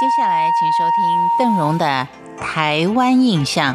接下来，请收听邓荣的《台湾印象》。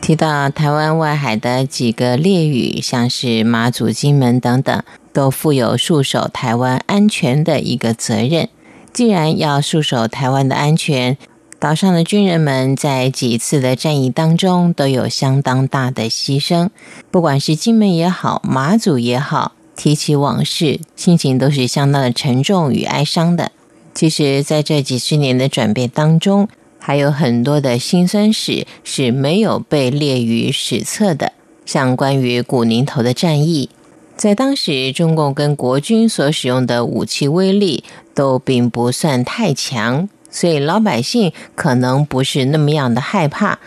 提到台湾外海的几个列屿，像是马祖、金门等等，都负有戍守台湾安全的一个责任。既然要戍守台湾的安全，岛上的军人们在几次的战役当中都有相当大的牺牲。不管是金门也好，马祖也好，提起往事，心情都是相当的沉重与哀伤的。其实，在这几十年的转变当中，还有很多的辛酸史是没有被列于史册的，像关于古宁头的战役，在当时中共跟国军所使用的武器威力都并不算太强，所以老百姓可能不是那么样的害怕。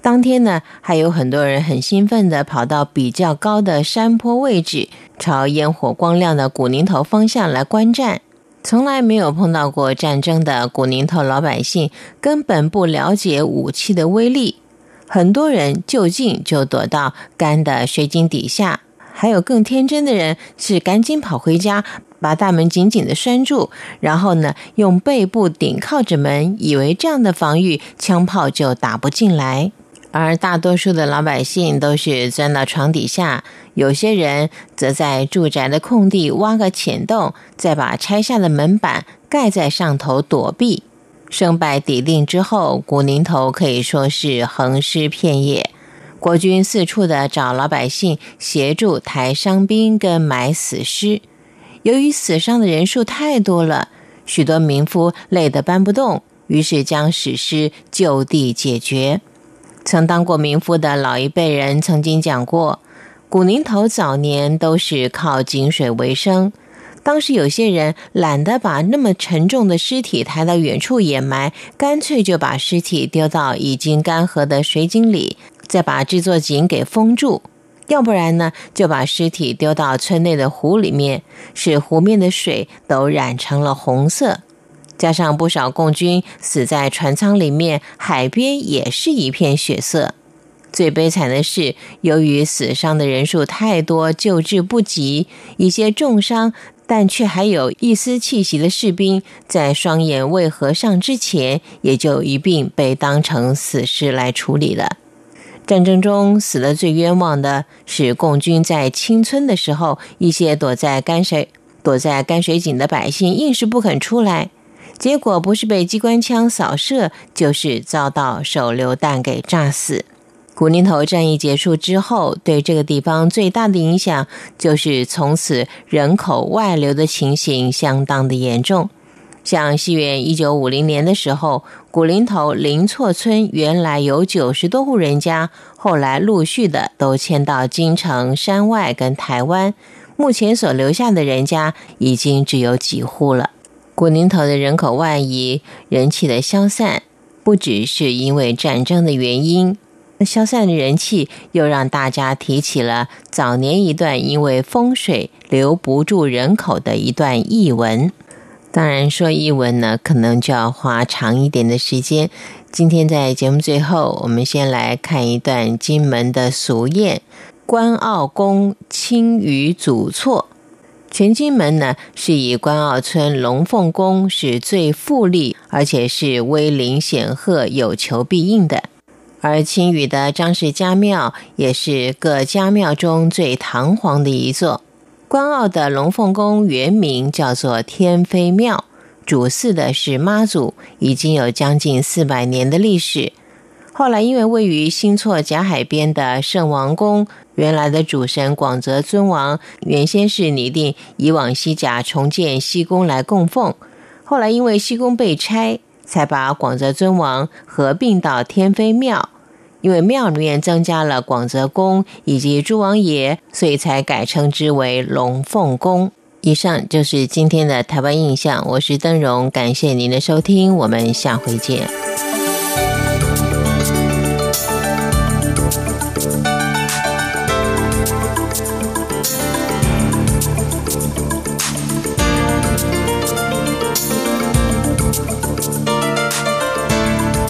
当天呢，还有很多人很兴奋的跑到比较高的山坡位置，朝烟火光亮的古宁头方向来观战。从来没有碰到过战争的古宁头老百姓，根本不了解武器的威力。很多人就近就躲到干的水井底下，还有更天真的人是赶紧跑回家，把大门紧紧的拴住，然后呢用背部顶靠着门，以为这样的防御枪炮就打不进来。而大多数的老百姓都是钻到床底下，有些人则在住宅的空地挖个浅洞，再把拆下的门板盖在上头躲避。胜败抵定之后，古宁头可以说是横尸遍野，国军四处的找老百姓协助抬伤兵跟埋死尸。由于死伤的人数太多了，许多民夫累得搬不动，于是将死尸就地解决。曾当过民夫的老一辈人曾经讲过，古宁头早年都是靠井水为生。当时有些人懒得把那么沉重的尸体抬到远处掩埋，干脆就把尸体丢到已经干涸的水井里，再把这座井给封住；要不然呢，就把尸体丢到村内的湖里面，使湖面的水都染成了红色。加上不少共军死在船舱里面，海边也是一片血色。最悲惨的是，由于死伤的人数太多，救治不及，一些重伤但却还有一丝气息的士兵，在双眼未合上之前，也就一并被当成死尸来处理了。战争中死的最冤枉的是共军在清村的时候，一些躲在干水躲在干水井的百姓，硬是不肯出来。结果不是被机关枪扫射，就是遭到手榴弹给炸死。古宁头战役结束之后，对这个地方最大的影响就是从此人口外流的情形相当的严重。像西元一九五零年的时候，古林头林厝村原来有九十多户人家，后来陆续的都迁到京城山外跟台湾，目前所留下的人家已经只有几户了。古宁头的人口外移、人气的消散，不只是因为战争的原因，消散的人气又让大家提起了早年一段因为风水留不住人口的一段译文。当然，说译文呢，可能就要花长一点的时间。今天在节目最后，我们先来看一段金门的俗谚：“关澳公青鱼祖错。”全金门呢，是以关澳村龙凤宫是最富丽，而且是威灵显赫、有求必应的。而青屿的张氏家庙也是各家庙中最堂皇的一座。关澳的龙凤宫原名叫做天妃庙，主祀的是妈祖，已经有将近四百年的历史。后来因为位于新厝甲海边的圣王宫。原来的主神广泽尊王原先是拟定以往西甲重建西宫来供奉，后来因为西宫被拆，才把广泽尊王合并到天妃庙。因为庙里面增加了广泽宫以及诸王爷，所以才改称之为龙凤宫。以上就是今天的台湾印象，我是邓荣，感谢您的收听，我们下回见。